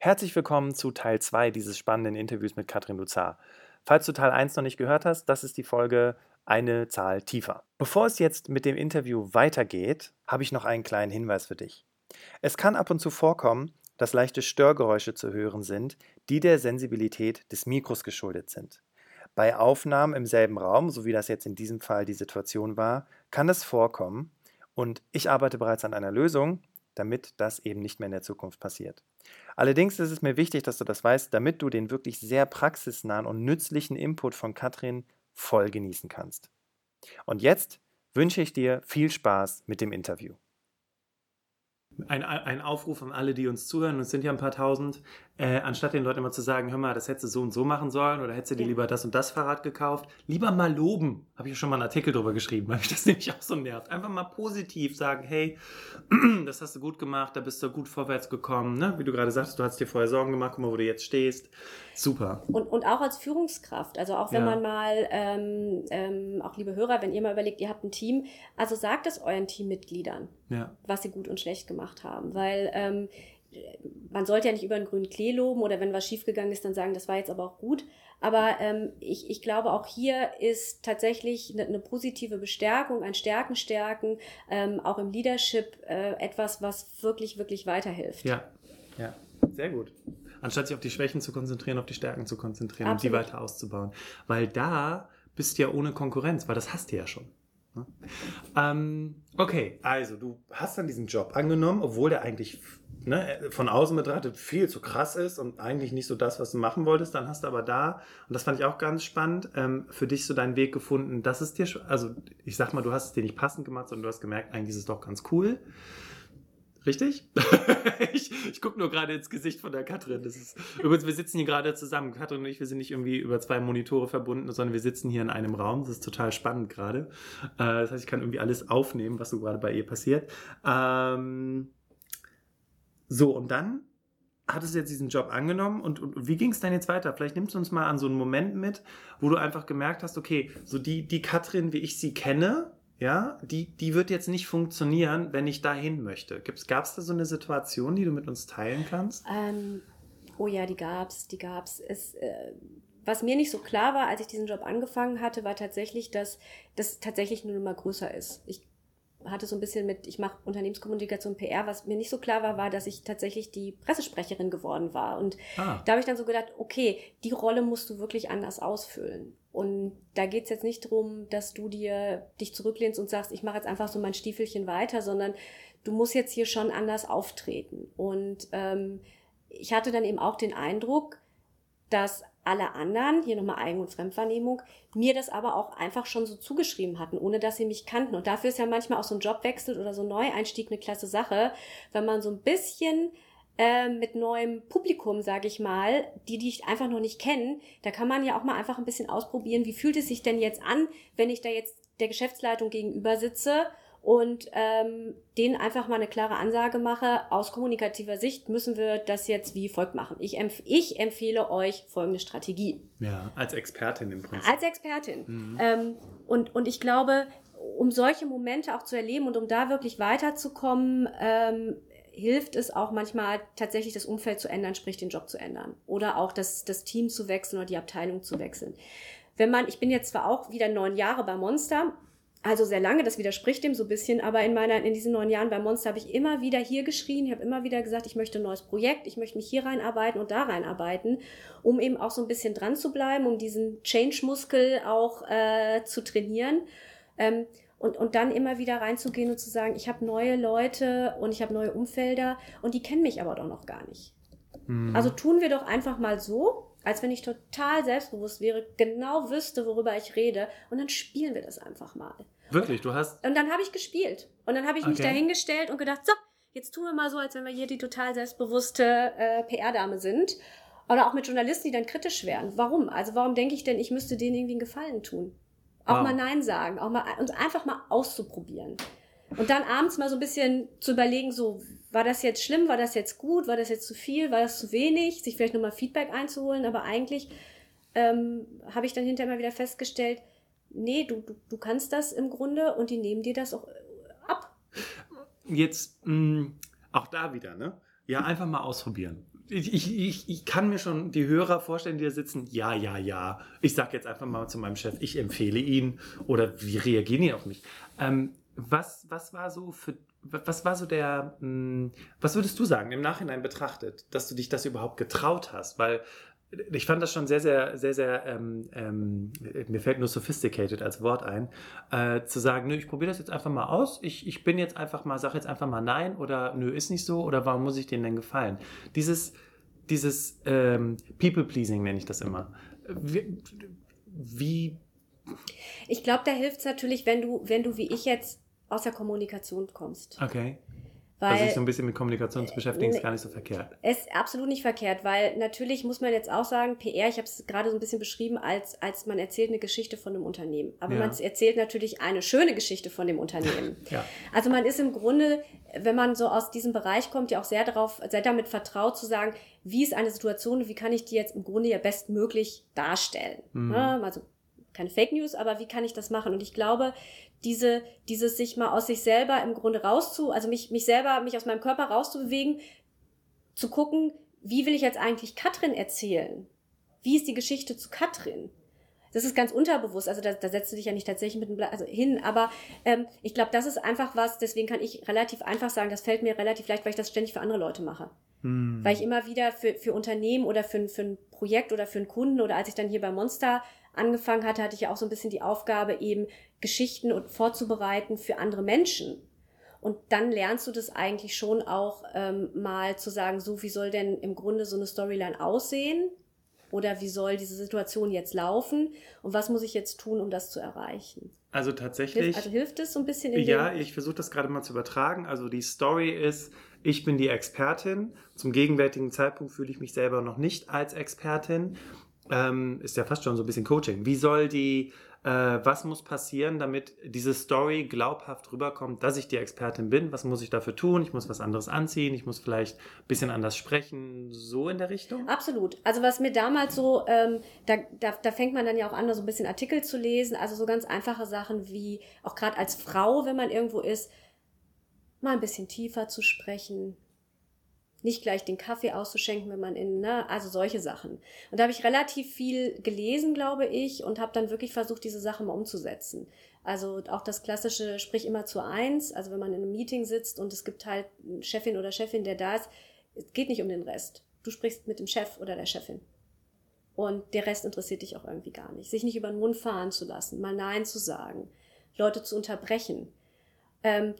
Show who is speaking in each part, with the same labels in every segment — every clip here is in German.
Speaker 1: Herzlich willkommen zu Teil 2 dieses spannenden Interviews mit Katrin Luzar. Falls du Teil 1 noch nicht gehört hast, das ist die Folge eine Zahl tiefer. Bevor es jetzt mit dem Interview weitergeht, habe ich noch einen kleinen Hinweis für dich. Es kann ab und zu vorkommen, dass leichte Störgeräusche zu hören sind, die der Sensibilität des Mikros geschuldet sind. Bei Aufnahmen im selben Raum, so wie das jetzt in diesem Fall die Situation war, kann es vorkommen und ich arbeite bereits an einer Lösung, damit das eben nicht mehr in der Zukunft passiert. Allerdings ist es mir wichtig, dass du das weißt, damit du den wirklich sehr praxisnahen und nützlichen Input von Katrin voll genießen kannst. Und jetzt wünsche ich dir viel Spaß mit dem Interview.
Speaker 2: Ein, ein Aufruf an alle, die uns zuhören, es sind ja ein paar tausend, äh, anstatt den Leuten immer zu sagen, hör mal, das hättest du so und so machen sollen oder hättest du dir ja. lieber das und das Fahrrad gekauft, lieber mal loben. Habe ich schon mal einen Artikel drüber geschrieben, weil mich das nämlich auch so nervt. Einfach mal positiv sagen, hey, das hast du gut gemacht, da bist du gut vorwärts gekommen. Ne? Wie du gerade sagst, du hast dir vorher Sorgen gemacht, guck mal, wo du jetzt stehst. Super.
Speaker 3: Und, und auch als Führungskraft, also auch wenn ja. man mal, ähm, ähm, auch liebe Hörer, wenn ihr mal überlegt, ihr habt ein Team, also sagt es euren Teammitgliedern, ja. was sie gut und schlecht gemacht haben, weil ähm, man sollte ja nicht über einen grünen Klee loben oder wenn was schiefgegangen ist, dann sagen, das war jetzt aber auch gut. Aber ähm, ich, ich glaube, auch hier ist tatsächlich eine, eine positive Bestärkung, ein Stärken stärken, ähm, auch im Leadership äh, etwas, was wirklich, wirklich weiterhilft.
Speaker 2: Ja, ja, sehr gut anstatt sich auf die Schwächen zu konzentrieren, auf die Stärken zu konzentrieren Absolut. und die weiter auszubauen. Weil da bist du ja ohne Konkurrenz, weil das hast du ja schon. Ne? Ähm, okay, also du hast dann diesen Job angenommen, obwohl der eigentlich ne, von außen betrachtet viel zu krass ist und eigentlich nicht so das, was du machen wolltest. Dann hast du aber da, und das fand ich auch ganz spannend, ähm, für dich so deinen Weg gefunden, dass es dir, also ich sag mal, du hast es dir nicht passend gemacht, sondern du hast gemerkt, eigentlich ist es doch ganz cool. Richtig? ich ich gucke nur gerade ins Gesicht von der Katrin. Das ist, übrigens, wir sitzen hier gerade zusammen. Katrin und ich, wir sind nicht irgendwie über zwei Monitore verbunden, sondern wir sitzen hier in einem Raum. Das ist total spannend gerade. Äh, das heißt, ich kann irgendwie alles aufnehmen, was so gerade bei ihr passiert. Ähm, so, und dann hattest du jetzt diesen Job angenommen und, und wie ging es dann jetzt weiter? Vielleicht nimmst du uns mal an so einen Moment mit, wo du einfach gemerkt hast, okay, so die, die Katrin, wie ich sie kenne, ja, die, die wird jetzt nicht funktionieren, wenn ich dahin möchte. Gab es da so eine Situation, die du mit uns teilen kannst?
Speaker 3: Ähm, oh ja, die gab's, die gab's. Es, äh, was mir nicht so klar war, als ich diesen Job angefangen hatte, war tatsächlich, dass das tatsächlich nur mal größer ist. Ich hatte so ein bisschen mit, ich mache Unternehmenskommunikation PR, was mir nicht so klar war, war, dass ich tatsächlich die Pressesprecherin geworden war. Und ah. da habe ich dann so gedacht, okay, die Rolle musst du wirklich anders ausfüllen. Und da geht es jetzt nicht darum, dass du dir dich zurücklehnst und sagst, ich mache jetzt einfach so mein Stiefelchen weiter, sondern du musst jetzt hier schon anders auftreten. Und ähm, ich hatte dann eben auch den Eindruck, dass alle anderen, hier nochmal Eigen- und Fremdwahrnehmung, mir das aber auch einfach schon so zugeschrieben hatten, ohne dass sie mich kannten. Und dafür ist ja manchmal auch so ein Jobwechsel oder so ein Neueinstieg eine klasse Sache, wenn man so ein bisschen äh, mit neuem Publikum, sage ich mal, die, die ich einfach noch nicht kenne, da kann man ja auch mal einfach ein bisschen ausprobieren, wie fühlt es sich denn jetzt an, wenn ich da jetzt der Geschäftsleitung gegenüber sitze und ähm, denen einfach mal eine klare Ansage mache, aus kommunikativer Sicht müssen wir das jetzt wie folgt machen. Ich, empf ich empfehle euch folgende Strategie.
Speaker 2: Ja, als Expertin im Prinzip.
Speaker 3: Als Expertin. Mhm. Ähm, und, und ich glaube, um solche Momente auch zu erleben und um da wirklich weiterzukommen, ähm, hilft es auch manchmal tatsächlich das Umfeld zu ändern, sprich den Job zu ändern oder auch das, das Team zu wechseln oder die Abteilung zu wechseln. Wenn man, ich bin jetzt zwar auch wieder neun Jahre bei Monster, also sehr lange, das widerspricht dem so ein bisschen, aber in meiner, in diesen neun Jahren bei Monster habe ich immer wieder hier geschrien, ich habe immer wieder gesagt, ich möchte ein neues Projekt, ich möchte mich hier reinarbeiten und da reinarbeiten, um eben auch so ein bisschen dran zu bleiben, um diesen Change-Muskel auch äh, zu trainieren. Ähm, und, und dann immer wieder reinzugehen und zu sagen, ich habe neue Leute und ich habe neue Umfelder und die kennen mich aber doch noch gar nicht. Mhm. Also tun wir doch einfach mal so, als wenn ich total selbstbewusst wäre, genau wüsste, worüber ich rede und dann spielen wir das einfach mal.
Speaker 2: Wirklich, du hast.
Speaker 3: Und dann habe ich gespielt. Und dann habe ich okay. mich dahingestellt und gedacht, so, jetzt tun wir mal so, als wenn wir hier die total selbstbewusste äh, PR-Dame sind. Oder auch mit Journalisten, die dann kritisch wären. Warum? Also warum denke ich denn, ich müsste denen irgendwie einen Gefallen tun? Auch wow. mal Nein sagen, auch mal und einfach mal auszuprobieren. Und dann abends mal so ein bisschen zu überlegen, so, war das jetzt schlimm, war das jetzt gut, war das jetzt zu viel, war das zu wenig, sich vielleicht nochmal Feedback einzuholen, aber eigentlich ähm, habe ich dann hinterher mal wieder festgestellt, nee, du, du, du kannst das im Grunde und die nehmen dir das auch äh, ab.
Speaker 2: Jetzt, mh, mm, auch da wieder, ne? Ja, einfach mal ausprobieren ich, ich, ich kann mir schon die Hörer vorstellen, die da sitzen. Ja, ja, ja. Ich sage jetzt einfach mal zu meinem Chef, ich empfehle ihn oder wie reagieren die auf mich? Ähm, was, was war so für was war so der, hm, was würdest du sagen im Nachhinein betrachtet, dass du dich das überhaupt getraut hast? Weil ich fand das schon sehr, sehr, sehr, sehr, ähm, ähm, mir fällt nur sophisticated als Wort ein, äh, zu sagen, nö, ich probiere das jetzt einfach mal aus, ich, ich bin jetzt einfach mal, sag jetzt einfach mal nein oder nö, ist nicht so oder warum muss ich denen denn gefallen? Dieses, dieses ähm, People-Pleasing nenne ich das immer. Wie, wie
Speaker 3: ich glaube, da hilft es natürlich, wenn du, wenn du wie ich jetzt aus der Kommunikation kommst.
Speaker 2: Okay. Weil, also sich so ein bisschen mit Kommunikation zu beschäftigen, ist gar nicht so verkehrt.
Speaker 3: Ist absolut nicht verkehrt, weil natürlich muss man jetzt auch sagen, PR, ich habe es gerade so ein bisschen beschrieben, als, als man erzählt eine Geschichte von einem Unternehmen. Aber ja. man erzählt natürlich eine schöne Geschichte von dem Unternehmen. ja. Also man ist im Grunde, wenn man so aus diesem Bereich kommt, ja auch sehr darauf, sehr damit vertraut zu sagen, wie ist eine Situation, wie kann ich die jetzt im Grunde ja bestmöglich darstellen. Mhm. Ne? also keine Fake News, aber wie kann ich das machen? Und ich glaube, diese, dieses sich mal aus sich selber im Grunde rauszu, also mich, mich selber, mich aus meinem Körper rauszubewegen, zu gucken, wie will ich jetzt eigentlich Katrin erzählen? Wie ist die Geschichte zu Katrin? Das ist ganz unterbewusst, also da, da setzt du dich ja nicht tatsächlich mit dem Blatt, also hin, aber ähm, ich glaube, das ist einfach was, deswegen kann ich relativ einfach sagen, das fällt mir relativ leicht, weil ich das ständig für andere Leute mache. Hm. Weil ich immer wieder für, für Unternehmen oder für, für ein Projekt oder für einen Kunden oder als ich dann hier bei Monster angefangen hatte, hatte ich ja auch so ein bisschen die Aufgabe, eben Geschichten und vorzubereiten für andere Menschen. Und dann lernst du das eigentlich schon auch ähm, mal zu sagen, so wie soll denn im Grunde so eine Storyline aussehen? Oder wie soll diese Situation jetzt laufen? Und was muss ich jetzt tun, um das zu erreichen?
Speaker 2: Also tatsächlich.
Speaker 3: Hilf, also hilft es so ein bisschen in
Speaker 2: Ja, ich versuche das gerade mal zu übertragen. Also die Story ist, ich bin die Expertin. Zum gegenwärtigen Zeitpunkt fühle ich mich selber noch nicht als Expertin ähm, ist ja fast schon so ein bisschen Coaching. Wie soll die, äh, was muss passieren, damit diese Story glaubhaft rüberkommt, dass ich die Expertin bin? Was muss ich dafür tun? Ich muss was anderes anziehen, ich muss vielleicht ein bisschen anders sprechen, so in der Richtung?
Speaker 3: Absolut. Also was mir damals so, ähm, da, da, da fängt man dann ja auch an, so ein bisschen Artikel zu lesen, also so ganz einfache Sachen wie, auch gerade als Frau, wenn man irgendwo ist, mal ein bisschen tiefer zu sprechen, nicht gleich den Kaffee auszuschenken, wenn man in, ne, also solche Sachen. Und da habe ich relativ viel gelesen, glaube ich, und habe dann wirklich versucht, diese Sachen mal umzusetzen. Also auch das klassische Sprich immer zu eins, also wenn man in einem Meeting sitzt und es gibt halt eine Chefin oder Chefin, der da ist, es geht nicht um den Rest. Du sprichst mit dem Chef oder der Chefin. Und der Rest interessiert dich auch irgendwie gar nicht. Sich nicht über den Mund fahren zu lassen, mal Nein zu sagen, Leute zu unterbrechen. Ähm,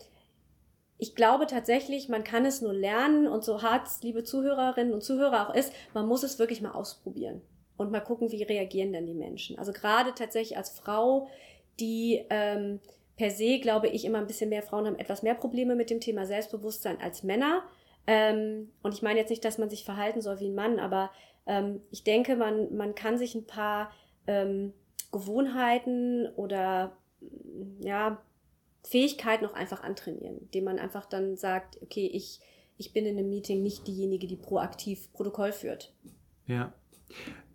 Speaker 3: ich glaube tatsächlich, man kann es nur lernen und so hart liebe Zuhörerinnen und Zuhörer auch ist, man muss es wirklich mal ausprobieren und mal gucken, wie reagieren denn die Menschen. Also gerade tatsächlich als Frau, die ähm, per se, glaube ich, immer ein bisschen mehr Frauen haben etwas mehr Probleme mit dem Thema Selbstbewusstsein als Männer. Ähm, und ich meine jetzt nicht, dass man sich verhalten soll wie ein Mann, aber ähm, ich denke, man, man kann sich ein paar ähm, Gewohnheiten oder ja, Fähigkeit noch einfach antrainieren, indem man einfach dann sagt, okay, ich, ich bin in einem Meeting nicht diejenige, die proaktiv Protokoll führt.
Speaker 2: Ja.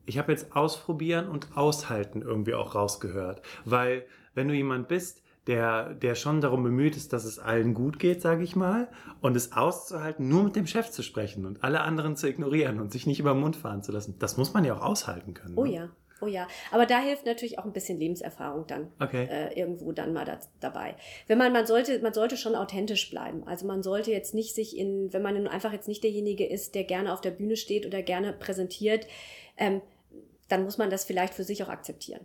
Speaker 2: Ich habe jetzt ausprobieren und aushalten irgendwie auch rausgehört, weil wenn du jemand bist, der, der schon darum bemüht ist, dass es allen gut geht, sage ich mal, und es auszuhalten, nur mit dem Chef zu sprechen und alle anderen zu ignorieren und sich nicht über den Mund fahren zu lassen, das muss man ja auch aushalten können.
Speaker 3: Oh ne? ja, Oh ja, aber da hilft natürlich auch ein bisschen Lebenserfahrung dann okay. äh, irgendwo dann mal da, dabei. Wenn man, man sollte, man sollte schon authentisch bleiben. Also man sollte jetzt nicht sich in, wenn man einfach jetzt nicht derjenige ist, der gerne auf der Bühne steht oder gerne präsentiert, ähm, dann muss man das vielleicht für sich auch akzeptieren.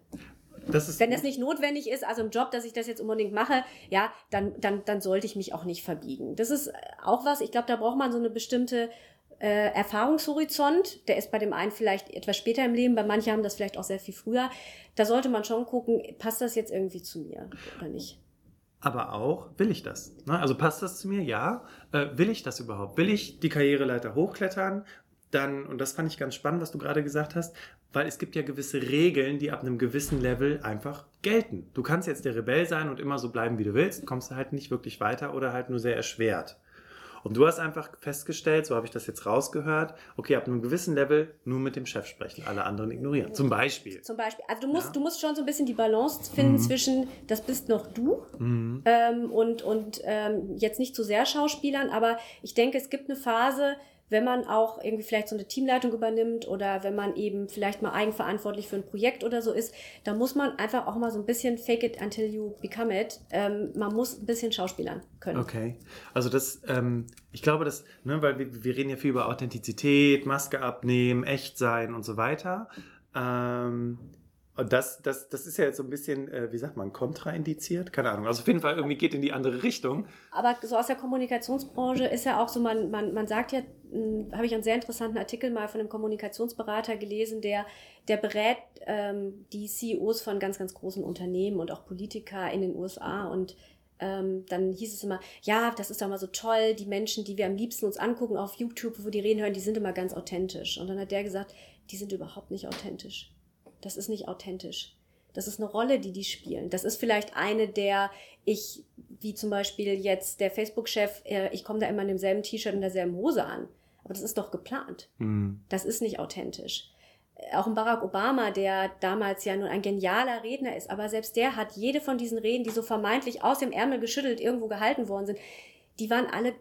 Speaker 3: Das Wenn das nicht notwendig ist, also im Job, dass ich das jetzt unbedingt mache, ja, dann, dann, dann sollte ich mich auch nicht verbiegen. Das ist auch was, ich glaube, da braucht man so eine bestimmte äh, Erfahrungshorizont, der ist bei dem einen vielleicht etwas später im Leben, bei manchen haben das vielleicht auch sehr viel früher. Da sollte man schon gucken, passt das jetzt irgendwie zu mir oder nicht.
Speaker 2: Aber auch, will ich das? Ne? Also passt das zu mir? Ja. Äh, will ich das überhaupt? Will ich die Karriereleiter hochklettern? Dann, und das fand ich ganz spannend, was du gerade gesagt hast, weil es gibt ja gewisse Regeln, die ab einem gewissen Level einfach gelten. Du kannst jetzt der Rebell sein und immer so bleiben, wie du willst, kommst du halt nicht wirklich weiter oder halt nur sehr erschwert. Und du hast einfach festgestellt, so habe ich das jetzt rausgehört, okay, ab einem gewissen Level nur mit dem Chef sprechen, alle anderen ignorieren. Zum Beispiel.
Speaker 3: Zum Beispiel. Also du musst, ja. du musst schon so ein bisschen die Balance finden mhm. zwischen, das bist noch du mhm. ähm, und, und ähm, jetzt nicht zu sehr Schauspielern, aber ich denke, es gibt eine Phase, wenn man auch irgendwie vielleicht so eine Teamleitung übernimmt oder wenn man eben vielleicht mal eigenverantwortlich für ein Projekt oder so ist, da muss man einfach auch mal so ein bisschen fake it until you become it. Ähm, man muss ein bisschen schauspielern können.
Speaker 2: Okay. Also das, ähm, ich glaube, das, ne, weil wir, wir reden ja viel über Authentizität, Maske abnehmen, echt sein und so weiter. Ähm, und das, das, das ist ja jetzt so ein bisschen, äh, wie sagt man, kontraindiziert? Keine Ahnung. Also auf jeden Fall irgendwie geht in die andere Richtung.
Speaker 3: Aber so aus der Kommunikationsbranche ist ja auch so, man, man, man sagt ja, hm, habe ich einen sehr interessanten Artikel mal von einem Kommunikationsberater gelesen, der, der berät ähm, die CEOs von ganz, ganz großen Unternehmen und auch Politiker in den USA und ähm, dann hieß es immer, ja, das ist doch mal so toll, die Menschen, die wir am liebsten uns angucken auf YouTube, wo die reden hören, die sind immer ganz authentisch. Und dann hat der gesagt, die sind überhaupt nicht authentisch das ist nicht authentisch. Das ist eine Rolle, die die spielen. Das ist vielleicht eine der, ich, wie zum Beispiel jetzt der Facebook-Chef, äh, ich komme da immer in demselben T-Shirt und derselben Hose an. Aber das ist doch geplant. Mhm. Das ist nicht authentisch. Auch ein Barack Obama, der damals ja nun ein genialer Redner ist, aber selbst der hat jede von diesen Reden, die so vermeintlich aus dem Ärmel geschüttelt irgendwo gehalten worden sind, die waren alle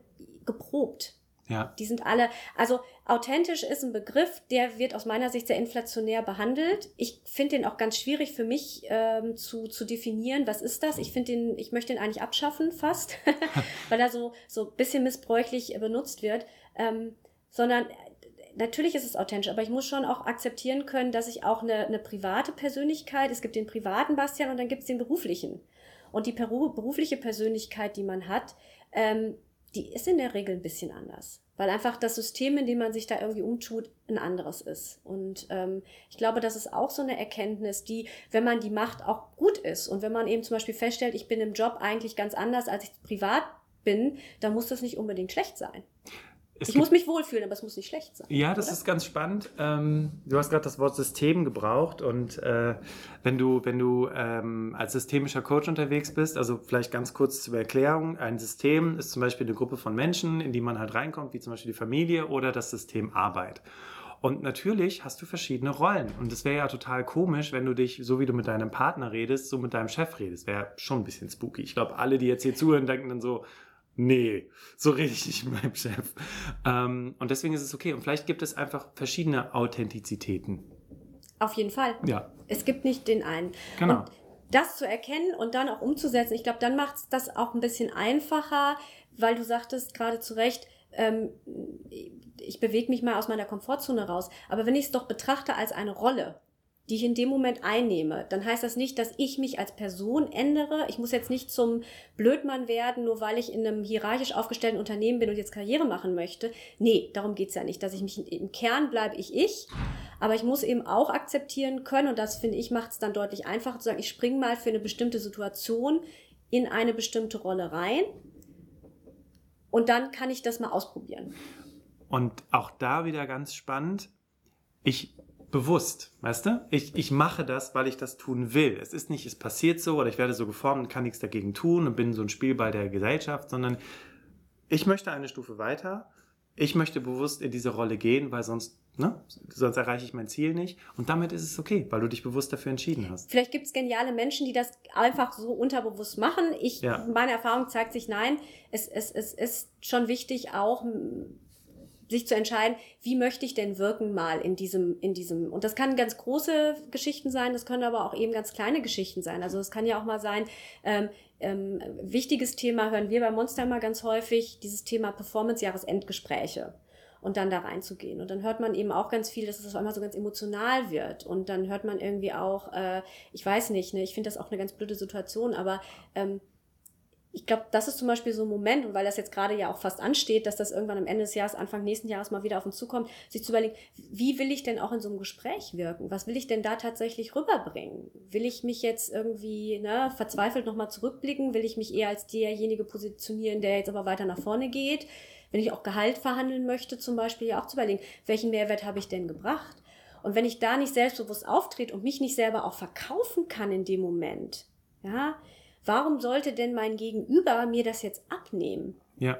Speaker 3: geprobt. Ja. Die sind alle, also authentisch ist ein Begriff, der wird aus meiner Sicht sehr inflationär behandelt. Ich finde den auch ganz schwierig für mich ähm, zu, zu definieren. Was ist das? Ich finde den, ich möchte den eigentlich abschaffen fast, weil er so so bisschen missbräuchlich benutzt wird. Ähm, sondern natürlich ist es authentisch, aber ich muss schon auch akzeptieren können, dass ich auch eine, eine private Persönlichkeit, es gibt den privaten Bastian und dann gibt es den beruflichen. Und die berufliche Persönlichkeit, die man hat, ähm, die ist in der Regel ein bisschen anders. Weil einfach das System, in dem man sich da irgendwie umtut, ein anderes ist. Und ähm, ich glaube, das ist auch so eine Erkenntnis, die, wenn man die macht, auch gut ist. Und wenn man eben zum Beispiel feststellt, ich bin im Job eigentlich ganz anders, als ich privat bin, dann muss das nicht unbedingt schlecht sein. Es ich muss mich wohlfühlen, aber es muss nicht schlecht sein.
Speaker 2: Ja, das oder? ist ganz spannend. Ähm, du hast gerade das Wort System gebraucht und äh, wenn du, wenn du ähm, als systemischer Coach unterwegs bist, also vielleicht ganz kurz zur Erklärung, ein System ist zum Beispiel eine Gruppe von Menschen, in die man halt reinkommt, wie zum Beispiel die Familie oder das System Arbeit. Und natürlich hast du verschiedene Rollen. Und es wäre ja total komisch, wenn du dich, so wie du mit deinem Partner redest, so mit deinem Chef redest. Wäre schon ein bisschen spooky. Ich glaube, alle, die jetzt hier zuhören, denken dann so, nee, so rede ich nicht mit meinem Chef. Ähm, und deswegen ist es okay. Und vielleicht gibt es einfach verschiedene Authentizitäten.
Speaker 3: Auf jeden Fall.
Speaker 2: Ja.
Speaker 3: Es gibt nicht den einen. Genau. Und das zu erkennen und dann auch umzusetzen, ich glaube, dann macht es das auch ein bisschen einfacher, weil du sagtest gerade zu Recht, ähm, ich bewege mich mal aus meiner Komfortzone raus. Aber wenn ich es doch betrachte als eine Rolle, die ich in dem Moment einnehme, dann heißt das nicht, dass ich mich als Person ändere. Ich muss jetzt nicht zum Blödmann werden, nur weil ich in einem hierarchisch aufgestellten Unternehmen bin und jetzt Karriere machen möchte. Nee, darum geht's ja nicht. Dass ich mich im Kern bleibe ich ich. Aber ich muss eben auch akzeptieren können, und das finde ich macht es dann deutlich einfacher zu sagen, ich springe mal für eine bestimmte Situation in eine bestimmte Rolle rein. Und dann kann ich das mal ausprobieren.
Speaker 2: Und auch da wieder ganz spannend. Ich bewusst, weißt du? Ich, ich mache das, weil ich das tun will. Es ist nicht, es passiert so oder ich werde so geformt und kann nichts dagegen tun und bin so ein Spielball der Gesellschaft, sondern ich möchte eine Stufe weiter. Ich möchte bewusst in diese Rolle gehen, weil sonst, ne, sonst erreiche ich mein Ziel nicht. Und damit ist es okay, weil du dich bewusst dafür entschieden hast.
Speaker 3: Vielleicht gibt es geniale Menschen, die das einfach so unterbewusst machen. Ich, ja. meine Erfahrung zeigt sich, nein, es, es, es ist schon wichtig, auch sich zu entscheiden, wie möchte ich denn wirken mal in diesem, in diesem, und das kann ganz große Geschichten sein, das können aber auch eben ganz kleine Geschichten sein. Also es kann ja auch mal sein, ähm, ähm, wichtiges Thema hören wir bei Monster immer ganz häufig, dieses Thema Performance-Jahresendgespräche und dann da reinzugehen. Und dann hört man eben auch ganz viel, dass es auf einmal so ganz emotional wird. Und dann hört man irgendwie auch, äh, ich weiß nicht, ne, ich finde das auch eine ganz blöde Situation, aber ähm, ich glaube, das ist zum Beispiel so ein Moment, und weil das jetzt gerade ja auch fast ansteht, dass das irgendwann am Ende des Jahres, Anfang nächsten Jahres mal wieder auf uns zukommt, sich zu überlegen, wie will ich denn auch in so einem Gespräch wirken? Was will ich denn da tatsächlich rüberbringen? Will ich mich jetzt irgendwie ne, verzweifelt nochmal zurückblicken? Will ich mich eher als derjenige positionieren, der jetzt aber weiter nach vorne geht? Wenn ich auch Gehalt verhandeln möchte, zum Beispiel, ja auch zu überlegen, welchen Mehrwert habe ich denn gebracht? Und wenn ich da nicht selbstbewusst auftrete und mich nicht selber auch verkaufen kann in dem Moment, ja, Warum sollte denn mein Gegenüber mir das jetzt abnehmen?
Speaker 2: Ja.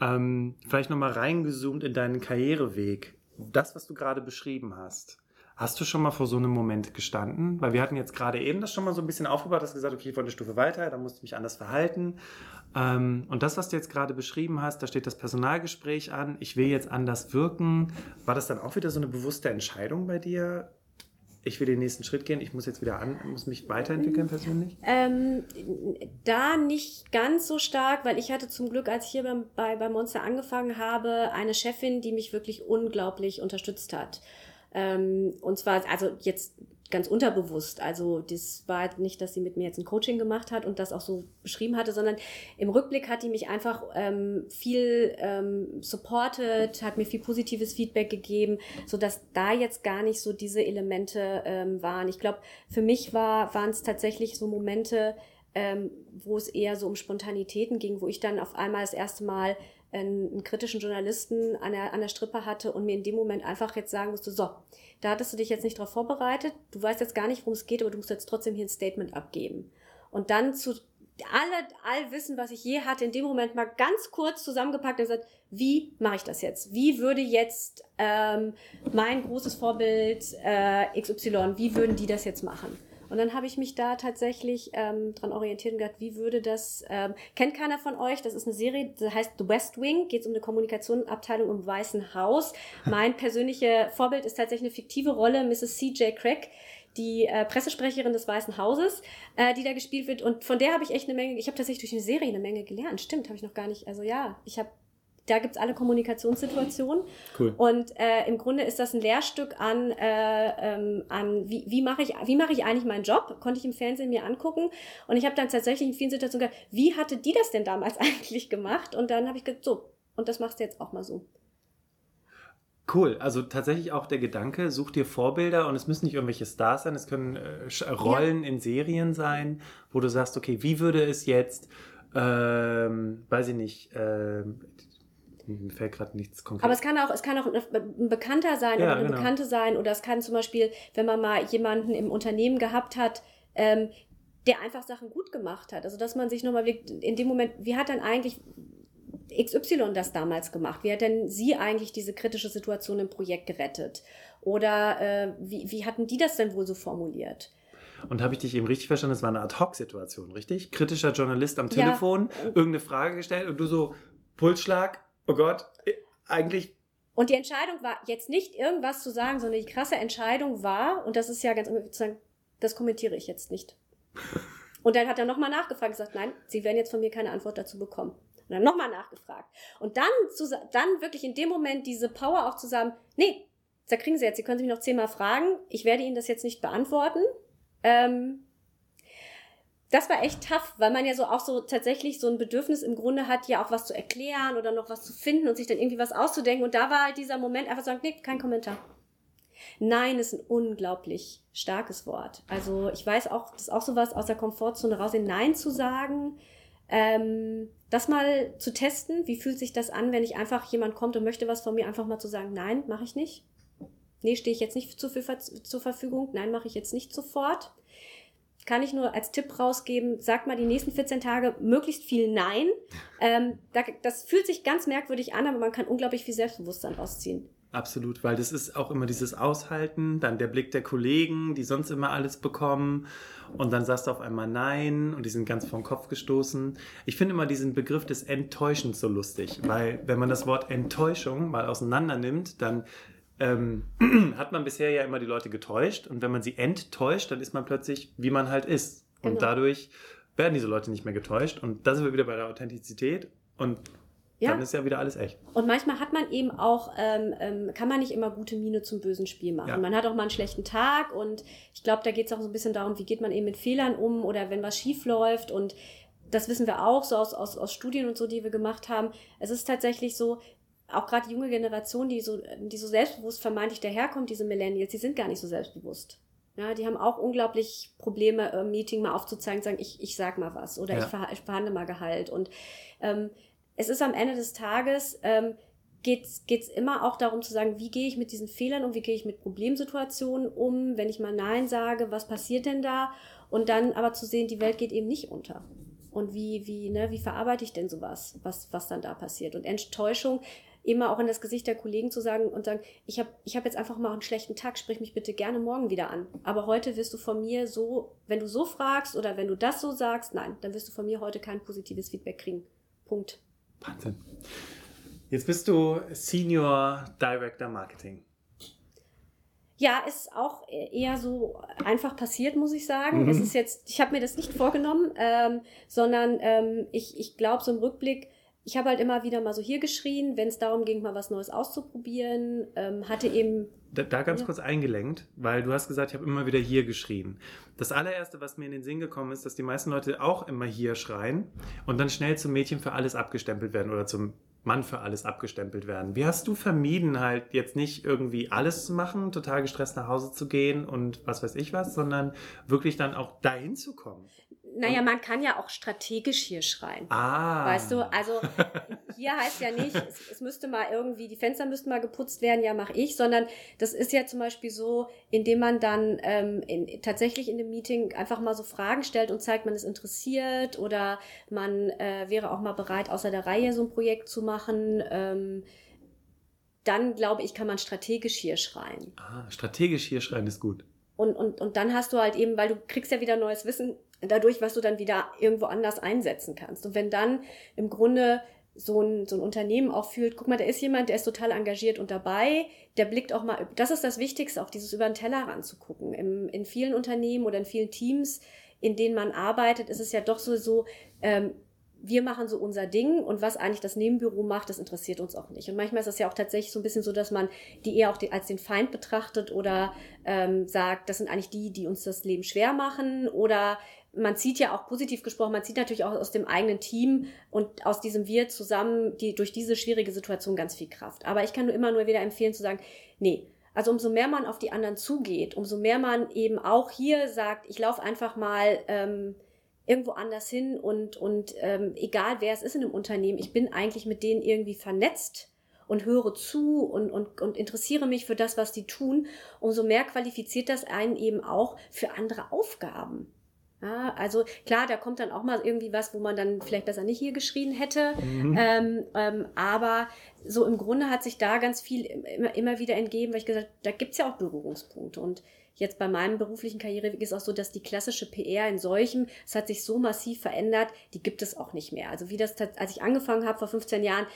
Speaker 2: Ähm, vielleicht nochmal reingezoomt in deinen Karriereweg. Das, was du gerade beschrieben hast, Hast du schon mal vor so einem Moment gestanden? Weil wir hatten jetzt gerade eben das schon mal so ein bisschen aufgebaut, hast gesagt, okay, ich wollte eine Stufe weiter, da musste ich mich anders verhalten. Ähm, und das, was du jetzt gerade beschrieben hast, da steht das Personalgespräch an, ich will jetzt anders wirken. War das dann auch wieder so eine bewusste Entscheidung bei dir? Ich will den nächsten Schritt gehen, ich muss jetzt wieder an, muss mich weiterentwickeln persönlich?
Speaker 3: Ähm, da nicht ganz so stark, weil ich hatte zum Glück, als ich hier bei, bei, bei Monster angefangen habe, eine Chefin, die mich wirklich unglaublich unterstützt hat. Ähm, und zwar, also jetzt ganz unterbewusst. Also das war halt nicht, dass sie mit mir jetzt ein Coaching gemacht hat und das auch so beschrieben hatte, sondern im Rückblick hat die mich einfach ähm, viel ähm, supported, hat mir viel positives Feedback gegeben, so dass da jetzt gar nicht so diese Elemente ähm, waren. Ich glaube, für mich war waren es tatsächlich so Momente, ähm, wo es eher so um Spontanitäten ging, wo ich dann auf einmal das erste Mal einen, einen kritischen Journalisten an der, an der Strippe hatte und mir in dem Moment einfach jetzt sagen musste, so, da hattest du dich jetzt nicht darauf vorbereitet, du weißt jetzt gar nicht, worum es geht, aber du musst jetzt trotzdem hier ein Statement abgeben. Und dann zu alle, all Wissen, was ich je hatte, in dem Moment mal ganz kurz zusammengepackt und gesagt, wie mache ich das jetzt? Wie würde jetzt ähm, mein großes Vorbild äh, XY, wie würden die das jetzt machen? Und dann habe ich mich da tatsächlich ähm, dran orientiert und gedacht, wie würde das, ähm, kennt keiner von euch, das ist eine Serie, die heißt The West Wing, geht es um eine Kommunikationsabteilung im Weißen Haus. Mein persönlicher Vorbild ist tatsächlich eine fiktive Rolle, Mrs. C.J. Craig die äh, Pressesprecherin des Weißen Hauses, äh, die da gespielt wird. Und von der habe ich echt eine Menge, ich habe tatsächlich durch eine Serie eine Menge gelernt. Stimmt, habe ich noch gar nicht. Also ja, ich habe da gibt's alle Kommunikationssituationen. Cool. Und äh, im Grunde ist das ein Lehrstück an, äh, ähm, an wie, wie mache ich, wie mache ich eigentlich meinen Job? Konnte ich im Fernsehen mir angucken. Und ich habe dann tatsächlich in vielen Situationen gedacht, wie hatte die das denn damals eigentlich gemacht? Und dann habe ich gesagt, so, und das machst du jetzt auch mal so.
Speaker 2: Cool, also tatsächlich auch der Gedanke, such dir Vorbilder und es müssen nicht irgendwelche Stars sein, es können äh, Rollen ja. in Serien sein, wo du sagst, okay, wie würde es jetzt, ähm, weiß ich nicht, ähm, mir fällt gerade nichts konkret.
Speaker 3: Aber es kann auch, es kann auch ein Bekannter sein ja, oder eine genau. Bekannte sein oder es kann zum Beispiel, wenn man mal jemanden im Unternehmen gehabt hat, ähm, der einfach Sachen gut gemacht hat. Also dass man sich nochmal in dem Moment, wie hat dann eigentlich XY das damals gemacht? Wie hat denn sie eigentlich diese kritische Situation im Projekt gerettet? Oder äh, wie, wie hatten die das denn wohl so formuliert?
Speaker 2: Und habe ich dich eben richtig verstanden? Das war eine Ad-Hoc-Situation, richtig? Kritischer Journalist am Telefon, ja. irgendeine Frage gestellt und du so, Pulsschlag, oh Gott, eigentlich.
Speaker 3: Und die Entscheidung war jetzt nicht irgendwas zu sagen, sondern die krasse Entscheidung war, und das ist ja ganz sagen, das kommentiere ich jetzt nicht. Und dann hat er nochmal nachgefragt und gesagt, nein, Sie werden jetzt von mir keine Antwort dazu bekommen. Und dann nochmal nachgefragt. Und dann, zu, dann wirklich in dem Moment diese Power auch zu sagen, nee, da kriegen Sie jetzt, Sie können Sie mich noch zehnmal fragen, ich werde Ihnen das jetzt nicht beantworten. Ähm, das war echt tough, weil man ja so auch so tatsächlich so ein Bedürfnis im Grunde hat, ja auch was zu erklären oder noch was zu finden und sich dann irgendwie was auszudenken. Und da war halt dieser Moment einfach sagen, nee, kein Kommentar. Nein ist ein unglaublich starkes Wort. Also ich weiß auch, das ist auch sowas aus der Komfortzone raus, Nein zu sagen, ähm, das mal zu testen. Wie fühlt sich das an, wenn ich einfach jemand kommt und möchte was von mir, einfach mal zu sagen, nein, mache ich nicht. Nee, stehe ich jetzt nicht zur, zur Verfügung. Nein, mache ich jetzt nicht sofort kann ich nur als Tipp rausgeben, sag mal die nächsten 14 Tage möglichst viel Nein. Ähm, das fühlt sich ganz merkwürdig an, aber man kann unglaublich viel Selbstbewusstsein rausziehen.
Speaker 2: Absolut, weil das ist auch immer dieses Aushalten, dann der Blick der Kollegen, die sonst immer alles bekommen und dann sagst du auf einmal Nein und die sind ganz vom Kopf gestoßen. Ich finde immer diesen Begriff des Enttäuschens so lustig, weil wenn man das Wort Enttäuschung mal auseinander nimmt, dann ähm, hat man bisher ja immer die Leute getäuscht und wenn man sie enttäuscht, dann ist man plötzlich, wie man halt ist. Und genau. dadurch werden diese Leute nicht mehr getäuscht und da sind wir wieder bei der Authentizität und ja. dann ist ja wieder alles echt.
Speaker 3: Und manchmal hat man eben auch, ähm, ähm, kann man nicht immer gute Miene zum bösen Spiel machen. Ja. Man hat auch mal einen schlechten Tag und ich glaube, da geht es auch so ein bisschen darum, wie geht man eben mit Fehlern um oder wenn was schief läuft und das wissen wir auch so aus, aus, aus Studien und so, die wir gemacht haben. Es ist tatsächlich so, auch gerade die junge Generation, die so, die so selbstbewusst vermeintlich daherkommt, diese Millennials, die sind gar nicht so selbstbewusst. Ja, die haben auch unglaublich Probleme, im Meeting mal aufzuzeigen, sagen, ich, ich sag mal was oder ja. ich, verha ich verhandle mal Gehalt. Und ähm, es ist am Ende des Tages, ähm, geht's geht's immer auch darum zu sagen, wie gehe ich mit diesen Fehlern um, wie gehe ich mit Problemsituationen um, wenn ich mal Nein sage, was passiert denn da? Und dann aber zu sehen, die Welt geht eben nicht unter. Und wie, wie, ne, wie verarbeite ich denn sowas, was, was dann da passiert? Und Enttäuschung, immer auch in das Gesicht der Kollegen zu sagen und sagen, ich habe ich hab jetzt einfach mal einen schlechten Tag, sprich mich bitte gerne morgen wieder an. Aber heute wirst du von mir so, wenn du so fragst oder wenn du das so sagst, nein, dann wirst du von mir heute kein positives Feedback kriegen. Punkt.
Speaker 2: Wahnsinn. Jetzt bist du Senior Director Marketing.
Speaker 3: Ja, ist auch eher so einfach passiert, muss ich sagen. Mhm. Es ist jetzt, ich habe mir das nicht vorgenommen, ähm, sondern ähm, ich, ich glaube, so im Rückblick, ich habe halt immer wieder mal so hier geschrien, wenn es darum ging, mal was Neues auszuprobieren, ähm, hatte eben.
Speaker 2: Da, da ganz ja. kurz eingelenkt, weil du hast gesagt, ich habe immer wieder hier geschrien. Das allererste, was mir in den Sinn gekommen ist, dass die meisten Leute auch immer hier schreien und dann schnell zum Mädchen für alles abgestempelt werden oder zum Mann für alles abgestempelt werden. Wie hast du vermieden, halt jetzt nicht irgendwie alles zu machen, total gestresst nach Hause zu gehen und was weiß ich was, sondern wirklich dann auch dahin zu kommen?
Speaker 3: Naja, man kann ja auch strategisch hier schreien.
Speaker 2: Ah.
Speaker 3: Weißt du, also hier heißt ja nicht, es, es, müsste mal irgendwie, die Fenster müssten mal geputzt werden, ja, mache ich, sondern das ist ja zum Beispiel so, indem man dann ähm, in, tatsächlich in dem Meeting einfach mal so Fragen stellt und zeigt, man ist interessiert oder man äh, wäre auch mal bereit, außer der Reihe so ein Projekt zu machen. Ähm, dann glaube ich, kann man strategisch hier schreien.
Speaker 2: Ah, strategisch hier schreien ist gut.
Speaker 3: Und, und, und dann hast du halt eben, weil du kriegst ja wieder neues Wissen dadurch, was du dann wieder irgendwo anders einsetzen kannst. Und wenn dann im Grunde so ein, so ein Unternehmen auch fühlt, guck mal, da ist jemand, der ist total engagiert und dabei, der blickt auch mal, das ist das Wichtigste, auch dieses über den Teller ranzugucken. In vielen Unternehmen oder in vielen Teams, in denen man arbeitet, ist es ja doch so, so ähm, wir machen so unser Ding und was eigentlich das Nebenbüro macht, das interessiert uns auch nicht. Und manchmal ist es ja auch tatsächlich so ein bisschen so, dass man die eher auch die, als den Feind betrachtet oder ähm, sagt, das sind eigentlich die, die uns das Leben schwer machen oder man zieht ja auch positiv gesprochen, man zieht natürlich auch aus dem eigenen Team und aus diesem Wir zusammen die, durch diese schwierige Situation ganz viel Kraft. Aber ich kann nur immer nur wieder empfehlen zu sagen, nee, also umso mehr man auf die anderen zugeht, umso mehr man eben auch hier sagt, ich laufe einfach mal ähm, irgendwo anders hin und, und ähm, egal wer es ist in einem Unternehmen, ich bin eigentlich mit denen irgendwie vernetzt und höre zu und, und, und interessiere mich für das, was die tun, umso mehr qualifiziert das einen eben auch für andere Aufgaben. Ja, also klar, da kommt dann auch mal irgendwie was, wo man dann vielleicht besser nicht hier geschrien hätte. Mhm. Ähm, ähm, aber so im Grunde hat sich da ganz viel immer, immer wieder entgeben, weil ich gesagt da gibt's ja auch Berührungspunkte. Und jetzt bei meinem beruflichen Karriereweg ist auch so, dass die klassische PR in solchem, es hat sich so massiv verändert, die gibt es auch nicht mehr. Also wie das, als ich angefangen habe vor 15 Jahren,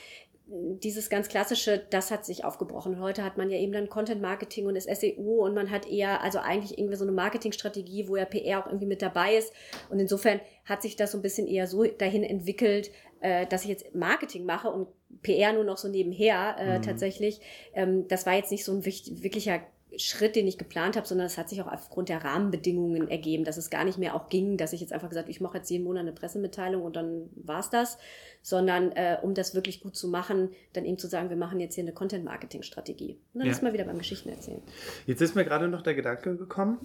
Speaker 3: dieses ganz klassische, das hat sich aufgebrochen. Heute hat man ja eben dann Content Marketing und das SEO und man hat eher, also eigentlich irgendwie so eine Marketingstrategie, wo ja PR auch irgendwie mit dabei ist. Und insofern hat sich das so ein bisschen eher so dahin entwickelt, äh, dass ich jetzt Marketing mache und PR nur noch so nebenher äh, mhm. tatsächlich. Ähm, das war jetzt nicht so ein wirklicher Schritt, den ich geplant habe, sondern es hat sich auch aufgrund der Rahmenbedingungen ergeben, dass es gar nicht mehr auch ging, dass ich jetzt einfach gesagt habe, ich mache jetzt jeden Monat eine Pressemitteilung und dann war's das, sondern äh, um das wirklich gut zu machen, dann eben zu sagen, wir machen jetzt hier eine Content-Marketing-Strategie. Und dann ja. ist mal wieder beim Geschichten erzählen.
Speaker 2: Jetzt ist mir gerade noch der Gedanke gekommen,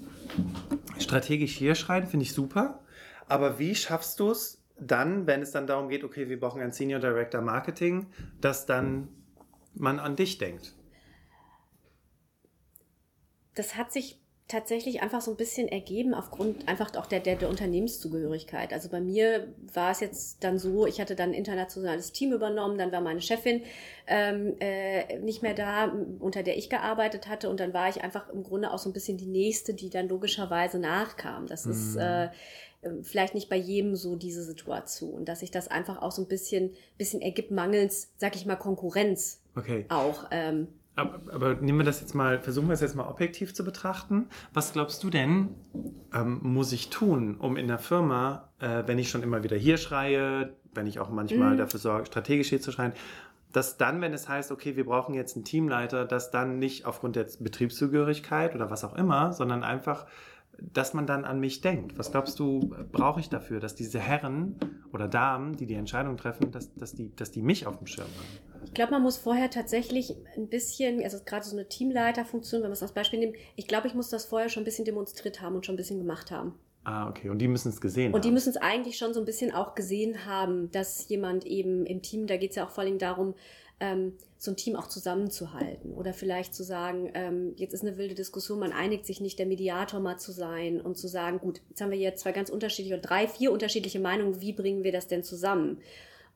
Speaker 2: strategisch hier schreiben finde ich super, aber wie schaffst du es dann, wenn es dann darum geht, okay, wir brauchen einen Senior Director Marketing, dass dann man an dich denkt?
Speaker 3: Das hat sich tatsächlich einfach so ein bisschen ergeben aufgrund einfach auch der, der, der Unternehmenszugehörigkeit. Also bei mir war es jetzt dann so, ich hatte dann ein internationales Team übernommen, dann war meine Chefin ähm, äh, nicht mehr da, unter der ich gearbeitet hatte und dann war ich einfach im Grunde auch so ein bisschen die Nächste, die dann logischerweise nachkam. Das mhm. ist äh, vielleicht nicht bei jedem so diese Situation, dass sich das einfach auch so ein bisschen, bisschen ergibt, mangels, sag ich mal, Konkurrenz
Speaker 2: okay.
Speaker 3: auch. Ähm,
Speaker 2: aber, aber, nehmen wir das jetzt mal, versuchen wir es jetzt mal objektiv zu betrachten. Was glaubst du denn, ähm, muss ich tun, um in der Firma, äh, wenn ich schon immer wieder hier schreie, wenn ich auch manchmal mhm. dafür sorge, strategisch hier zu schreien, dass dann, wenn es heißt, okay, wir brauchen jetzt einen Teamleiter, dass dann nicht aufgrund der Betriebszugehörigkeit oder was auch immer, sondern einfach dass man dann an mich denkt. Was glaubst du, brauche ich dafür, dass diese Herren oder Damen, die die Entscheidung treffen, dass, dass, die, dass die mich auf dem Schirm haben?
Speaker 3: Ich glaube, man muss vorher tatsächlich ein bisschen, also gerade so eine Teamleiterfunktion, wenn wir es als Beispiel nehmen, ich glaube, ich muss das vorher schon ein bisschen demonstriert haben und schon ein bisschen gemacht haben.
Speaker 2: Ah, okay. Und die müssen es gesehen
Speaker 3: haben. Und die müssen es eigentlich schon so ein bisschen auch gesehen haben, dass jemand eben im Team, da geht es ja auch vor allem darum, ähm, so ein Team auch zusammenzuhalten oder vielleicht zu sagen, ähm, jetzt ist eine wilde Diskussion, man einigt sich nicht, der Mediator mal zu sein und zu sagen, gut, jetzt haben wir hier zwei ganz unterschiedliche, oder drei, vier unterschiedliche Meinungen, wie bringen wir das denn zusammen?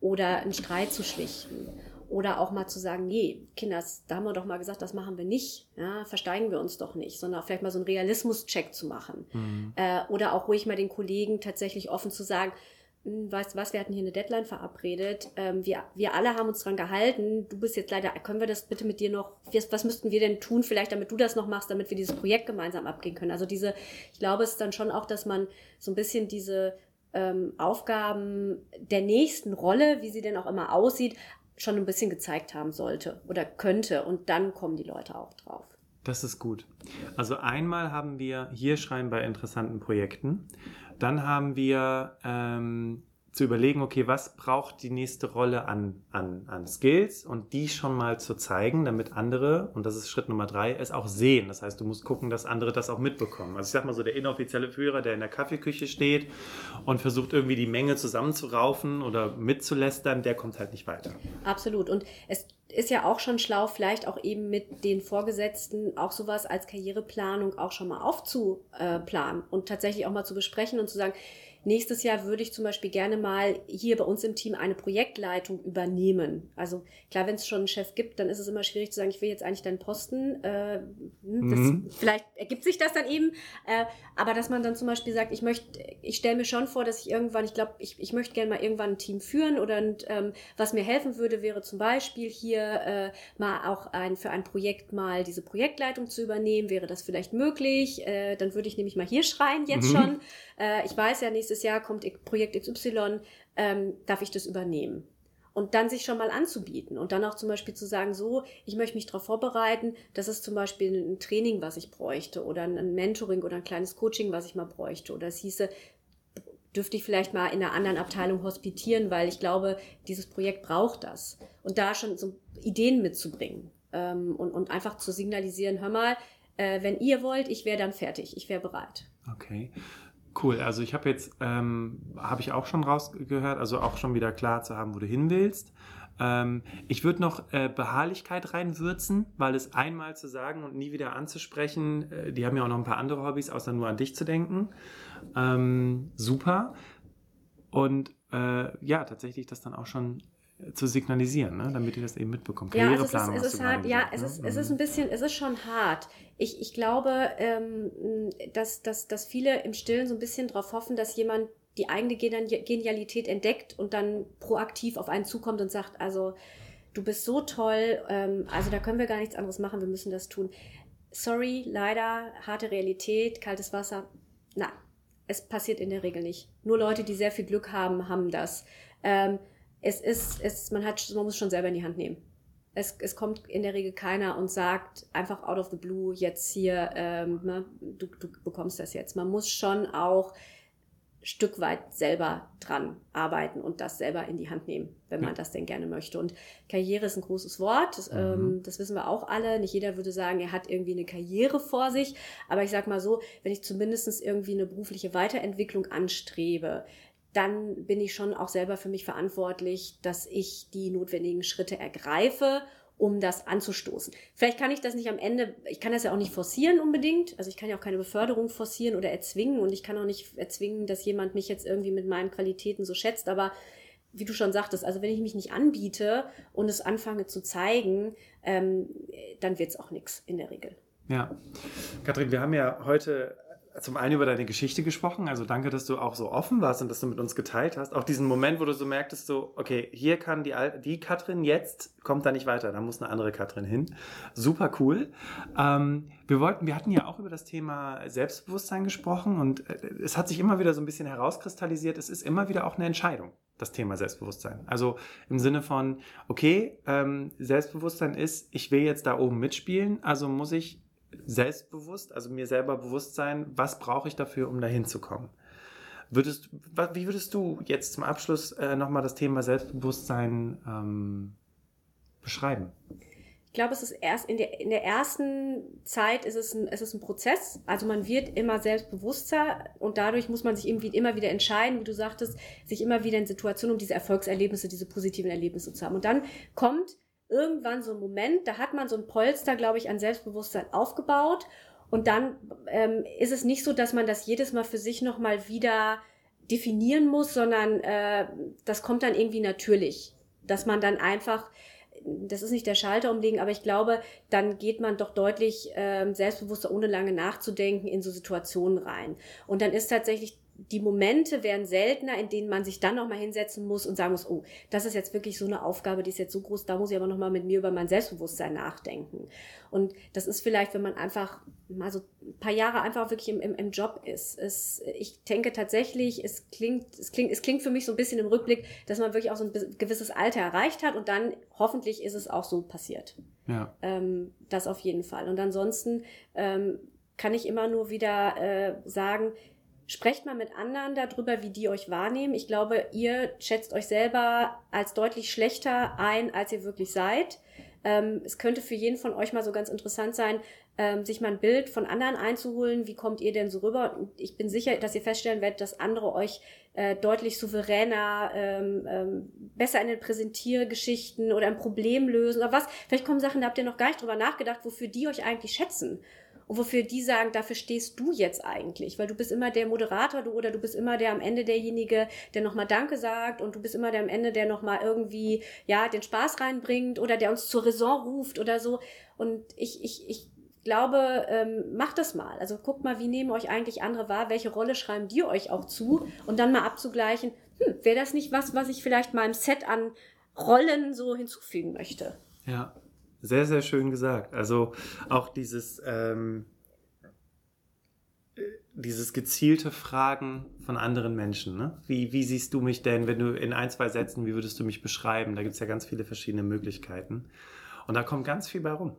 Speaker 3: Oder einen Streit zu schlichten. Oder auch mal zu sagen, nee, Kinders, da haben wir doch mal gesagt, das machen wir nicht, ja, versteigen wir uns doch nicht, sondern vielleicht mal so einen Realismus-Check zu machen. Mhm. Äh, oder auch ruhig mal den Kollegen tatsächlich offen zu sagen, hm, weißt was, wir hatten hier eine Deadline verabredet, ähm, wir, wir alle haben uns dran gehalten, du bist jetzt leider, können wir das bitte mit dir noch, was, was müssten wir denn tun, vielleicht damit du das noch machst, damit wir dieses Projekt gemeinsam abgehen können. Also diese, ich glaube, es ist dann schon auch, dass man so ein bisschen diese ähm, Aufgaben der nächsten Rolle, wie sie denn auch immer aussieht, schon ein bisschen gezeigt haben sollte oder könnte. Und dann kommen die Leute auch drauf.
Speaker 2: Das ist gut. Also einmal haben wir hier schreiben bei interessanten Projekten. Dann haben wir ähm, zu überlegen, okay, was braucht die nächste Rolle an, an, an Skills und die schon mal zu zeigen, damit andere, und das ist Schritt Nummer drei, es auch sehen. Das heißt, du musst gucken, dass andere das auch mitbekommen. Also ich sag mal so, der inoffizielle Führer, der in der Kaffeeküche steht und versucht irgendwie die Menge zusammenzuraufen oder mitzulästern, der kommt halt nicht weiter.
Speaker 3: Absolut. Und es ist ja auch schon schlau, vielleicht auch eben mit den Vorgesetzten auch sowas als Karriereplanung auch schon mal aufzuplanen und tatsächlich auch mal zu besprechen und zu sagen, Nächstes Jahr würde ich zum Beispiel gerne mal hier bei uns im Team eine Projektleitung übernehmen. Also klar, wenn es schon einen Chef gibt, dann ist es immer schwierig zu sagen, ich will jetzt eigentlich deinen Posten. Äh, hm, das, mhm. Vielleicht ergibt sich das dann eben. Äh, aber dass man dann zum Beispiel sagt, ich möchte, ich stelle mir schon vor, dass ich irgendwann, ich glaube, ich, ich möchte gerne mal irgendwann ein Team führen oder ähm, was mir helfen würde, wäre zum Beispiel hier äh, mal auch ein, für ein Projekt mal diese Projektleitung zu übernehmen. Wäre das vielleicht möglich? Äh, dann würde ich nämlich mal hier schreien jetzt mhm. schon. Äh, ich weiß ja, nächstes Jahr kommt Projekt XY, ähm, darf ich das übernehmen? Und dann sich schon mal anzubieten und dann auch zum Beispiel zu sagen, so, ich möchte mich darauf vorbereiten, das ist zum Beispiel ein Training, was ich bräuchte oder ein Mentoring oder ein kleines Coaching, was ich mal bräuchte. Oder es hieße, dürfte ich vielleicht mal in einer anderen Abteilung hospitieren, weil ich glaube, dieses Projekt braucht das. Und da schon so Ideen mitzubringen ähm, und, und einfach zu signalisieren, hör mal, äh, wenn ihr wollt, ich wäre dann fertig, ich wäre bereit.
Speaker 2: Okay. Cool, also ich habe jetzt, ähm, habe ich auch schon rausgehört, also auch schon wieder klar zu haben, wo du hin willst. Ähm, ich würde noch äh, Beharrlichkeit reinwürzen, weil es einmal zu sagen und nie wieder anzusprechen, äh, die haben ja auch noch ein paar andere Hobbys, außer nur an dich zu denken. Ähm, super. Und äh, ja, tatsächlich das dann auch schon zu signalisieren, ne? damit ihr das eben mitbekommt.
Speaker 3: Ja, es ist, es ist hart, ja, gesagt, es, ne? ist, es ist ein bisschen, es ist schon hart. Ich, ich glaube, ähm, dass, dass, dass viele im Stillen so ein bisschen darauf hoffen, dass jemand die eigene Genialität entdeckt und dann proaktiv auf einen zukommt und sagt, also du bist so toll, ähm, also da können wir gar nichts anderes machen, wir müssen das tun. Sorry, leider, harte Realität, kaltes Wasser. Nein, es passiert in der Regel nicht. Nur Leute, die sehr viel Glück haben, haben das. Ähm, es ist, es, man hat, man muss schon selber in die Hand nehmen. Es, es kommt in der Regel keiner und sagt einfach out of the blue jetzt hier, ähm, ne, du, du bekommst das jetzt. Man muss schon auch Stück weit selber dran arbeiten und das selber in die Hand nehmen, wenn man ja. das denn gerne möchte. Und Karriere ist ein großes Wort, das, mhm. ähm, das wissen wir auch alle. Nicht jeder würde sagen, er hat irgendwie eine Karriere vor sich, aber ich sag mal so, wenn ich zumindest irgendwie eine berufliche Weiterentwicklung anstrebe, dann bin ich schon auch selber für mich verantwortlich, dass ich die notwendigen Schritte ergreife, um das anzustoßen. Vielleicht kann ich das nicht am Ende, ich kann das ja auch nicht forcieren unbedingt, also ich kann ja auch keine Beförderung forcieren oder erzwingen und ich kann auch nicht erzwingen, dass jemand mich jetzt irgendwie mit meinen Qualitäten so schätzt, aber wie du schon sagtest, also wenn ich mich nicht anbiete und es anfange zu zeigen, ähm, dann wird es auch nichts in der Regel.
Speaker 2: Ja, Kathrin, wir haben ja heute zum einen über deine Geschichte gesprochen. Also danke, dass du auch so offen warst und dass du mit uns geteilt hast. Auch diesen Moment, wo du so merktest, so, okay, hier kann die, die Katrin jetzt, kommt da nicht weiter, da muss eine andere Katrin hin. Super cool. Ähm, wir wollten, wir hatten ja auch über das Thema Selbstbewusstsein gesprochen und äh, es hat sich immer wieder so ein bisschen herauskristallisiert. Es ist immer wieder auch eine Entscheidung das Thema Selbstbewusstsein. Also im Sinne von, okay, ähm, Selbstbewusstsein ist, ich will jetzt da oben mitspielen, also muss ich selbstbewusst, also mir selber bewusst sein, was brauche ich dafür, um dahin zu kommen. Würdest, wie würdest du jetzt zum Abschluss äh, nochmal das Thema Selbstbewusstsein ähm, beschreiben?
Speaker 3: Ich glaube, es ist erst in der, in der ersten Zeit ist es, ein, ist es ein Prozess. Also man wird immer selbstbewusster und dadurch muss man sich irgendwie immer wieder entscheiden, wie du sagtest, sich immer wieder in Situationen, um diese Erfolgserlebnisse, diese positiven Erlebnisse zu haben. Und dann kommt irgendwann so ein Moment, da hat man so ein Polster, glaube ich, an Selbstbewusstsein aufgebaut. Und dann ähm, ist es nicht so, dass man das jedes Mal für sich nochmal wieder definieren muss, sondern äh, das kommt dann irgendwie natürlich. Dass man dann einfach das ist nicht der Schalter umlegen, aber ich glaube, dann geht man doch deutlich ähm, selbstbewusster, ohne lange nachzudenken, in so Situationen rein. Und dann ist tatsächlich die Momente werden seltener, in denen man sich dann nochmal hinsetzen muss und sagen muss, oh, das ist jetzt wirklich so eine Aufgabe, die ist jetzt so groß, da muss ich aber nochmal mit mir über mein Selbstbewusstsein nachdenken. Und das ist vielleicht, wenn man einfach mal so ein paar Jahre einfach wirklich im, im, im Job ist. Es, ich denke tatsächlich, es klingt, es klingt, es klingt für mich so ein bisschen im Rückblick, dass man wirklich auch so ein gewisses Alter erreicht hat und dann hoffentlich ist es auch so passiert.
Speaker 2: Ja.
Speaker 3: Ähm, das auf jeden Fall. Und ansonsten ähm, kann ich immer nur wieder äh, sagen, Sprecht mal mit anderen darüber, wie die euch wahrnehmen. Ich glaube, ihr schätzt euch selber als deutlich schlechter ein, als ihr wirklich seid. Ähm, es könnte für jeden von euch mal so ganz interessant sein, ähm, sich mal ein Bild von anderen einzuholen. Wie kommt ihr denn so rüber? Und ich bin sicher, dass ihr feststellen werdet, dass andere euch äh, deutlich souveräner, ähm, ähm, besser in den Präsentiergeschichten oder ein Problem lösen oder was. Vielleicht kommen Sachen, da habt ihr noch gar nicht drüber nachgedacht, wofür die euch eigentlich schätzen und wofür die sagen, dafür stehst du jetzt eigentlich, weil du bist immer der Moderator du, oder du bist immer der am Ende derjenige, der nochmal Danke sagt und du bist immer der am Ende, der nochmal irgendwie, ja, den Spaß reinbringt oder der uns zur Raison ruft oder so. Und ich, ich, ich glaube, ähm, macht das mal. Also guckt mal, wie nehmen euch eigentlich andere wahr, welche Rolle schreiben die euch auch zu und dann mal abzugleichen, hm, wäre das nicht was, was ich vielleicht meinem Set an Rollen so hinzufügen möchte?
Speaker 2: Ja, sehr, sehr schön gesagt. Also auch dieses, ähm, dieses gezielte Fragen von anderen Menschen. Ne? Wie, wie siehst du mich denn, wenn du in ein, zwei Sätzen, wie würdest du mich beschreiben? Da gibt es ja ganz viele verschiedene Möglichkeiten. Und da kommt ganz viel bei rum.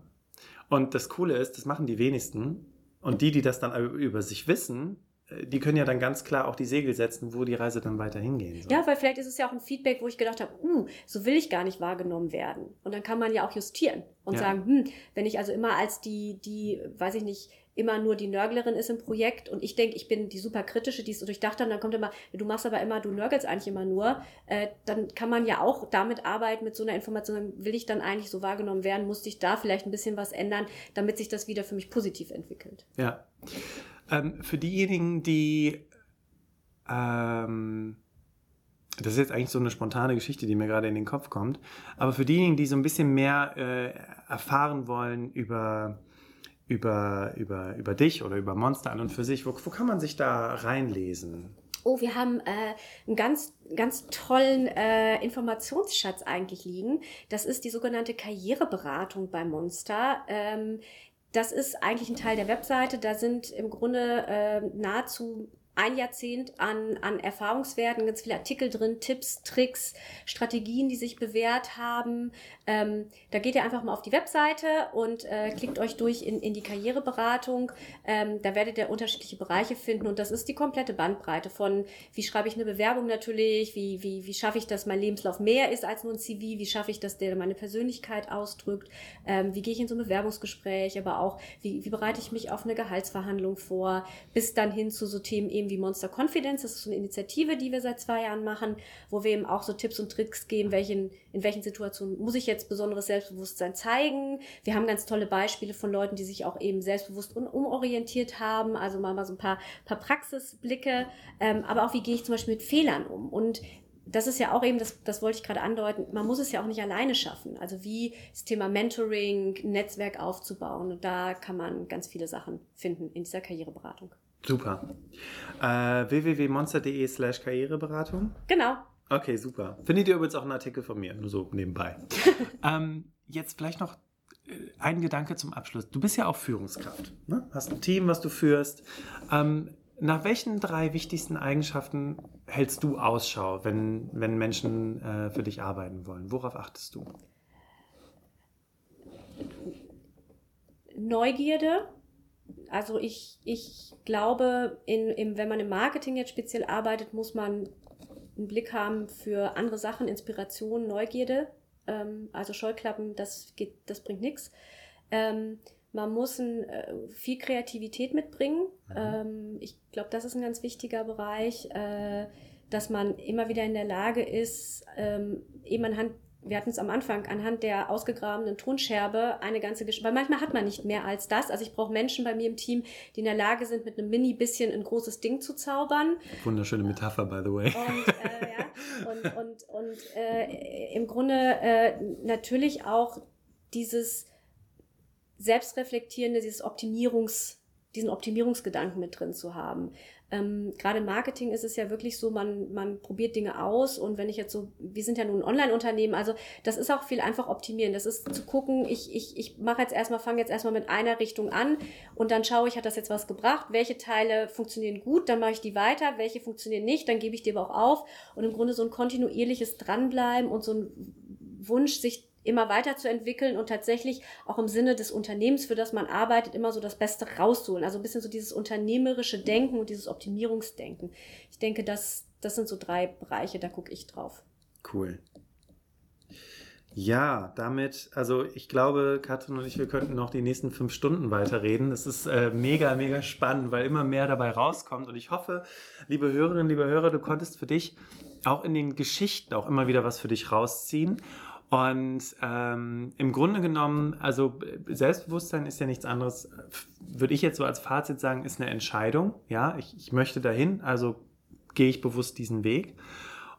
Speaker 2: Und das Coole ist, das machen die wenigsten. Und die, die das dann über sich wissen, die können ja dann ganz klar auch die Segel setzen, wo die Reise dann weiter hingehen soll.
Speaker 3: Ja, weil vielleicht ist es ja auch ein Feedback, wo ich gedacht habe, uh, so will ich gar nicht wahrgenommen werden. Und dann kann man ja auch justieren und ja. sagen, hm, wenn ich also immer als die, die, weiß ich nicht, immer nur die Nörglerin ist im Projekt und ich denke, ich bin die super kritische, die es so durchdacht hat, und dann kommt immer, du machst aber immer, du nörgelst eigentlich immer nur, äh, dann kann man ja auch damit arbeiten, mit so einer Information, will ich dann eigentlich so wahrgenommen werden, musste ich da vielleicht ein bisschen was ändern, damit sich das wieder für mich positiv entwickelt.
Speaker 2: Ja. Ähm, für diejenigen, die ähm, das ist jetzt eigentlich so eine spontane Geschichte, die mir gerade in den Kopf kommt. Aber für diejenigen, die so ein bisschen mehr äh, erfahren wollen über, über, über, über dich oder über Monster an und für sich, wo, wo kann man sich da reinlesen?
Speaker 3: Oh, wir haben äh, einen ganz, ganz tollen äh, Informationsschatz eigentlich liegen. Das ist die sogenannte Karriereberatung bei Monster. Ähm, das ist eigentlich ein Teil der Webseite. Da sind im Grunde äh, nahezu ein Jahrzehnt an, an Erfahrungswerten, ganz viele Artikel drin, Tipps, Tricks, Strategien, die sich bewährt haben. Ähm, da geht ihr einfach mal auf die Webseite und äh, klickt euch durch in, in die Karriereberatung. Ähm, da werdet ihr unterschiedliche Bereiche finden und das ist die komplette Bandbreite von, wie schreibe ich eine Bewerbung natürlich, wie, wie, wie schaffe ich, dass mein Lebenslauf mehr ist als nur ein CV, wie schaffe ich, dass der meine Persönlichkeit ausdrückt, ähm, wie gehe ich in so ein Bewerbungsgespräch, aber auch, wie, wie bereite ich mich auf eine Gehaltsverhandlung vor, bis dann hin zu so Themen eben wie Monster Confidence. Das ist so eine Initiative, die wir seit zwei Jahren machen, wo wir eben auch so Tipps und Tricks geben, welchen, in welchen Situationen muss ich jetzt besonderes Selbstbewusstsein zeigen. Wir haben ganz tolle Beispiele von Leuten, die sich auch eben selbstbewusst und umorientiert haben. Also mal, mal so ein paar, paar Praxisblicke. Ähm, aber auch, wie gehe ich zum Beispiel mit Fehlern um? Und das ist ja auch eben, das, das wollte ich gerade andeuten, man muss es ja auch nicht alleine schaffen. Also wie das Thema Mentoring, Netzwerk aufzubauen. Und da kann man ganz viele Sachen finden in dieser Karriereberatung.
Speaker 2: Super. Äh, www.monster.de slash Karriereberatung?
Speaker 3: Genau.
Speaker 2: Okay, super. Findet ihr übrigens auch einen Artikel von mir, nur so nebenbei. ähm, jetzt vielleicht noch äh, ein Gedanke zum Abschluss. Du bist ja auch Führungskraft, ne? hast ein Team, was du führst. Ähm, nach welchen drei wichtigsten Eigenschaften hältst du Ausschau, wenn, wenn Menschen äh, für dich arbeiten wollen? Worauf achtest du?
Speaker 3: Neugierde, also ich, ich glaube, in, in, wenn man im Marketing jetzt speziell arbeitet, muss man einen Blick haben für andere Sachen, Inspiration, Neugierde. Ähm, also Scheuklappen, das geht, das bringt nichts. Ähm, man muss ein, äh, viel Kreativität mitbringen. Mhm. Ähm, ich glaube, das ist ein ganz wichtiger Bereich, äh, dass man immer wieder in der Lage ist, ähm, eben anhand wir hatten es am Anfang, anhand der ausgegrabenen Tonscherbe eine ganze Geschichte, weil manchmal hat man nicht mehr als das. Also ich brauche Menschen bei mir im Team, die in der Lage sind, mit einem Mini-bisschen ein großes Ding zu zaubern.
Speaker 2: Wunderschöne Metapher, by the way.
Speaker 3: Und, äh, ja, und, und, und äh, im Grunde äh, natürlich auch dieses selbstreflektierende, dieses Optimierungs, diesen Optimierungsgedanken mit drin zu haben. Ähm, Gerade im Marketing ist es ja wirklich so, man, man probiert Dinge aus und wenn ich jetzt so, wir sind ja nun ein Online-Unternehmen, also das ist auch viel einfach optimieren. Das ist zu gucken, ich, ich, ich mache jetzt erstmal, fange jetzt erstmal mit einer Richtung an und dann schaue ich, hat das jetzt was gebracht, welche Teile funktionieren gut, dann mache ich die weiter, welche funktionieren nicht, dann gebe ich die aber auch auf und im Grunde so ein kontinuierliches Dranbleiben und so ein Wunsch, sich immer weiterzuentwickeln und tatsächlich auch im Sinne des Unternehmens, für das man arbeitet, immer so das Beste rauszuholen. Also ein bisschen so dieses unternehmerische Denken und dieses Optimierungsdenken. Ich denke, das, das sind so drei Bereiche, da gucke ich drauf.
Speaker 2: Cool. Ja, damit, also ich glaube, Katrin und ich, wir könnten noch die nächsten fünf Stunden weiterreden. Das ist äh, mega, mega spannend, weil immer mehr dabei rauskommt. Und ich hoffe, liebe Hörerinnen, liebe Hörer, du konntest für dich auch in den Geschichten auch immer wieder was für dich rausziehen. Und ähm, im Grunde genommen, also Selbstbewusstsein ist ja nichts anderes, würde ich jetzt so als Fazit sagen, ist eine Entscheidung. Ja, ich, ich möchte dahin, also gehe ich bewusst diesen Weg.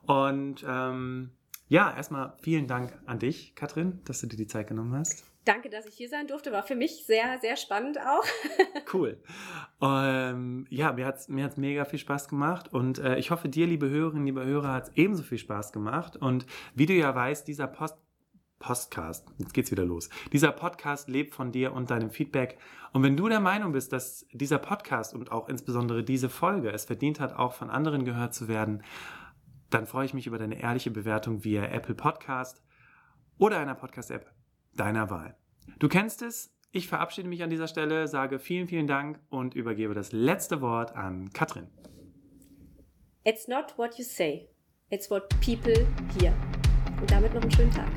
Speaker 2: Und ähm, ja, erstmal vielen Dank an dich, Katrin, dass du dir die Zeit genommen hast.
Speaker 3: Danke, dass ich hier sein durfte. War für mich sehr, sehr spannend auch.
Speaker 2: cool. Ähm, ja, mir hat es mir hat's mega viel Spaß gemacht und äh, ich hoffe, dir, liebe Hörerinnen, liebe Hörer, hat es ebenso viel Spaß gemacht. Und wie du ja weißt, dieser Post Podcast, jetzt geht's wieder los. Dieser Podcast lebt von dir und deinem Feedback. Und wenn du der Meinung bist, dass dieser Podcast und auch insbesondere diese Folge es verdient hat, auch von anderen gehört zu werden, dann freue ich mich über deine ehrliche Bewertung via Apple Podcast oder einer Podcast-App deiner Wahl. Du kennst es. Ich verabschiede mich an dieser Stelle, sage vielen, vielen Dank und übergebe das letzte Wort an Katrin.
Speaker 3: It's not what you say, it's what people hear. Und damit noch einen schönen Tag.